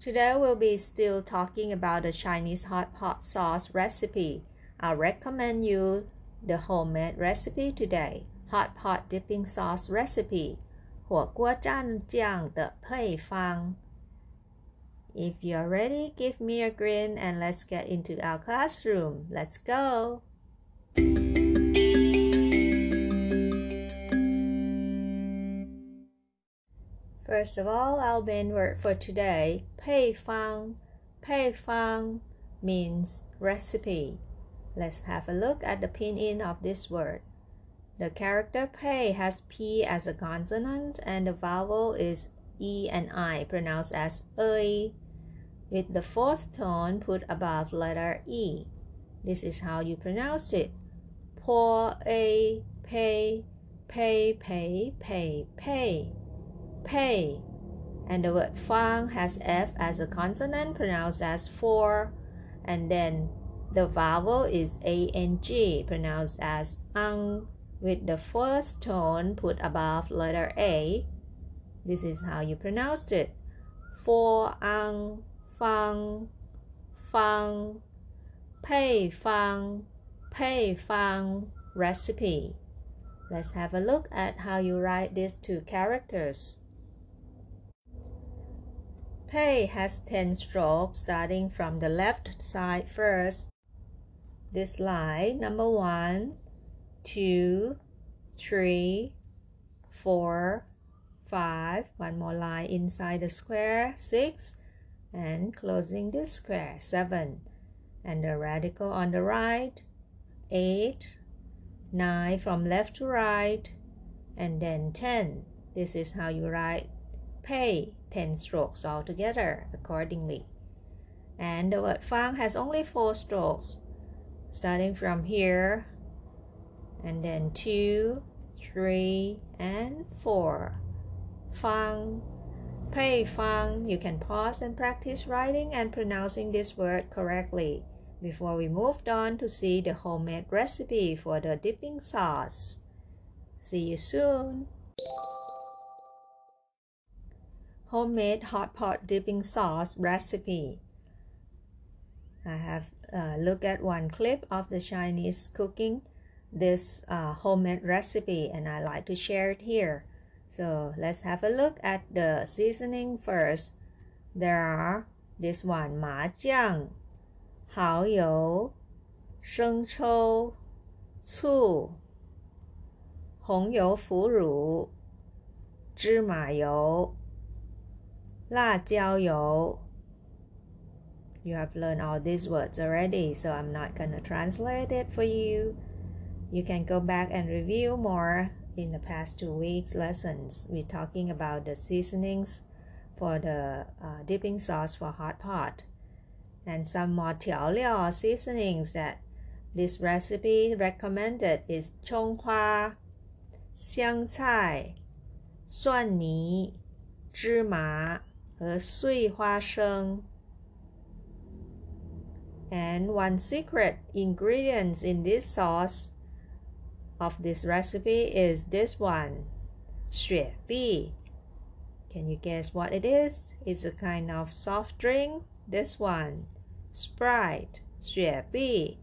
Today we'll be still talking about the Chinese hot pot sauce recipe. I recommend you the homemade recipe today. Hot pot dipping sauce recipe. 火锅蘸酱的配方. If you're ready, give me a grin and let's get into our classroom. Let's go. First of all, our main word for today, 配方.配方 means recipe. Let's have a look at the pinyin of this word. The character pei has p as a consonant and the vowel is e and i pronounced as ei with the fourth tone put above letter e. This is how you pronounce it. Po a pei pei pei pei pei pay. And the word fang has F as a consonant pronounced as for, and then the vowel is ang pronounced as ang with the first tone put above letter A. This is how you pronounce it. For ang fang fang pei fang pei fang recipe. Let's have a look at how you write these two characters. Pei has 10 strokes starting from the left side first. This line, number one, two, three, four, five. One more line inside the square, six, and closing this square, seven. And the radical on the right, eight, nine from left to right, and then 10. This is how you write pay 10 strokes altogether accordingly. And the word fang has only 4 strokes, starting from here, and then 2, 3, and 4. Fang, pay fang. You can pause and practice writing and pronouncing this word correctly before we moved on to see the homemade recipe for the dipping sauce. See you soon! homemade hot pot dipping sauce recipe. I have uh, looked at one clip of the Chinese cooking this uh, homemade recipe and I like to share it here. So let's have a look at the seasoning first. There are this one 麻酱、蚝油、生抽、醋、红油腐乳、芝麻油。 辣椒油. You have learned all these words already, so I'm not going to translate it for you. You can go back and review more in the past two weeks' lessons. We're talking about the seasonings for the uh, dipping sauce for hot pot and some more 调料 seasonings that this recipe recommended is 葱花、香菜、蒜泥、芝麻。 和碎花生。And one secret ingredient in this sauce of this recipe is this one, 雪碧. Can you guess what it is? It's a kind of soft drink. This one, Sprite, 雪碧.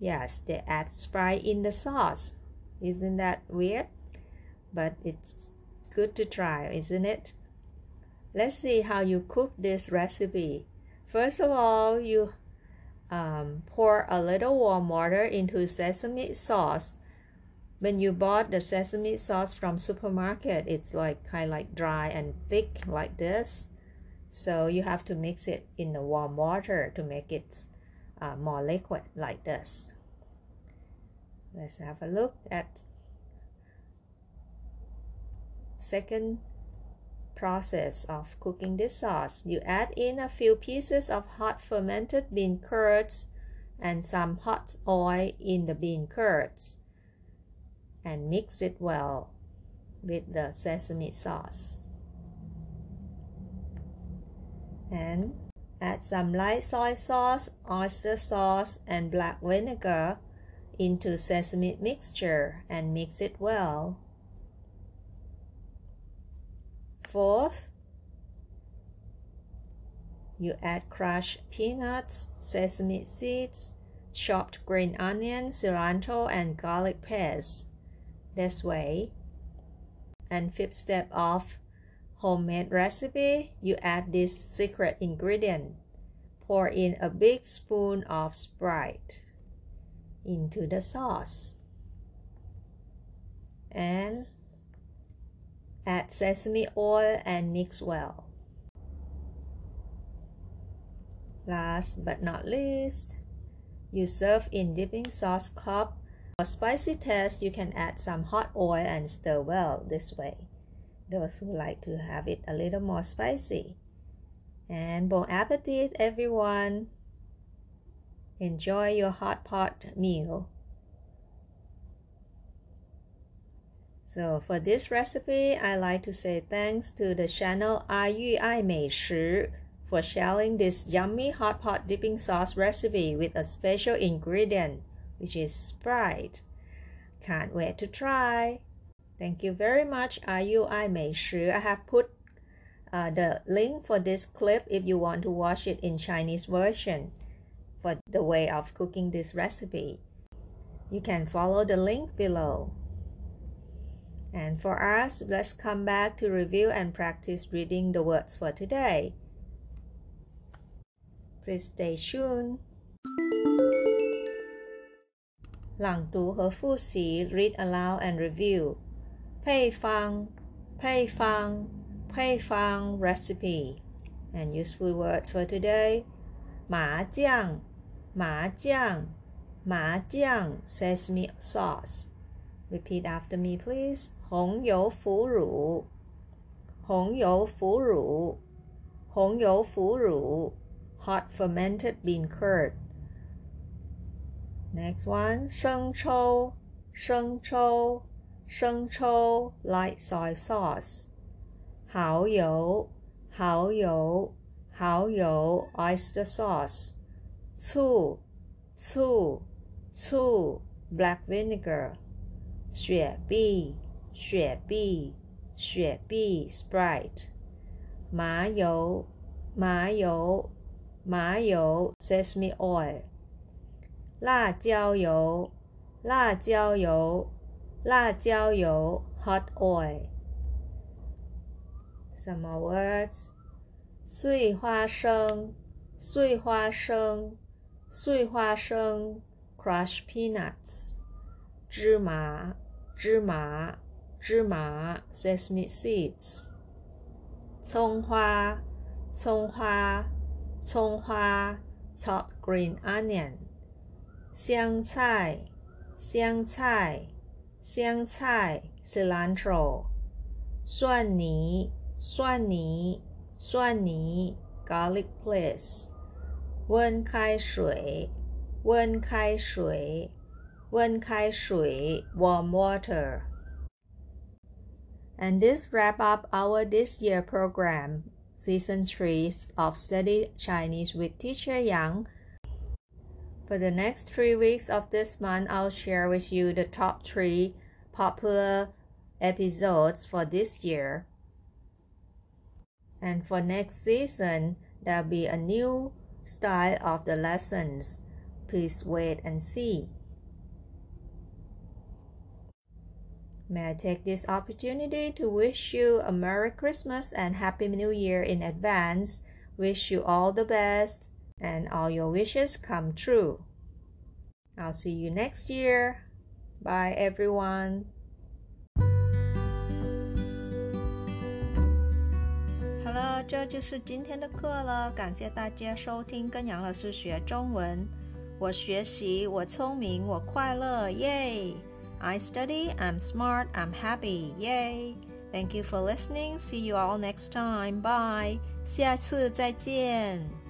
Yes, they add Sprite in the sauce. Isn't that weird? But it's good to try, isn't it? Let's see how you cook this recipe. First of all, you um, pour a little warm water into sesame sauce. When you bought the sesame sauce from supermarket, it's like kind of like dry and thick like this. So you have to mix it in the warm water to make it uh, more liquid like this. Let's have a look at second process of cooking this sauce. You add in a few pieces of hot fermented bean curds and some hot oil in the bean curds and mix it well with the sesame sauce. And add some light soy sauce, oyster sauce, and black vinegar into sesame mixture and mix it well. Fourth, you add crushed peanuts, sesame seeds, chopped green onion, cilantro, and garlic paste. This way. And fifth step of homemade recipe, you add this secret ingredient. Pour in a big spoon of Sprite into the sauce. And Add sesame oil and mix well. Last but not least, you serve in dipping sauce cup. For spicy taste, you can add some hot oil and stir well this way. Those who like to have it a little more spicy. And bon appetit, everyone! Enjoy your hot pot meal. So for this recipe, I like to say thanks to the channel Ayu Ai Mei Shi for sharing this yummy hot pot dipping sauce recipe with a special ingredient, which is Sprite. Can't wait to try. Thank you very much, Ayu Ai Mei Shi. I have put uh, the link for this clip if you want to watch it in Chinese version for the way of cooking this recipe. You can follow the link below. And for us, let's come back to review and practice reading the words for today. Please stay tuned. 朗读和复习 read aloud and review 配方配方配方 recipe and useful words for today 麻酱麻酱麻酱 sesame sauce Repeat after me, please. 红油腐乳，红油腐乳，红油腐乳。Hot fermented bean curd. Next one, 生抽，生抽，生抽。Light soy sauce. 蚝油，蚝油，蚝油。Oyster sauce. 醋，醋，醋。Black vinegar. 雪碧， 雪碧，雪碧，Sprite，麻油，麻油，麻油，Sesame oil，辣椒油，辣椒油，辣椒油，Hot oil。Some words，碎花生，碎花生，碎花生，Crushed peanuts，芝麻。芝麻，芝麻 （sesame seeds）、葱花、葱花、葱花 chopped green onion）、香菜、香菜、香菜 （cilantro）、蒜泥、蒜泥、蒜泥 （garlic paste）、温开水、温开水。温开水 （warm water）。And this wrap up our this year program, season 3 of Study Chinese with Teacher Yang. For the next three weeks of this month, I'll share with you the top three popular episodes for this year. And for next season, there'll be a new style of the lessons. Please wait and see. May I take this opportunity to wish you a Merry Christmas and Happy New Year in advance. Wish you all the best. and all your wishes come true. I'll see you next year. Bye, everyone. Hello，这就是今天的课了。感谢大家收听跟杨老师学中文。我学习，我聪明，我快乐，耶 ！I study, I'm smart, I'm happy, yay! Thank you for listening. See you all next time. Bye. 下次再见。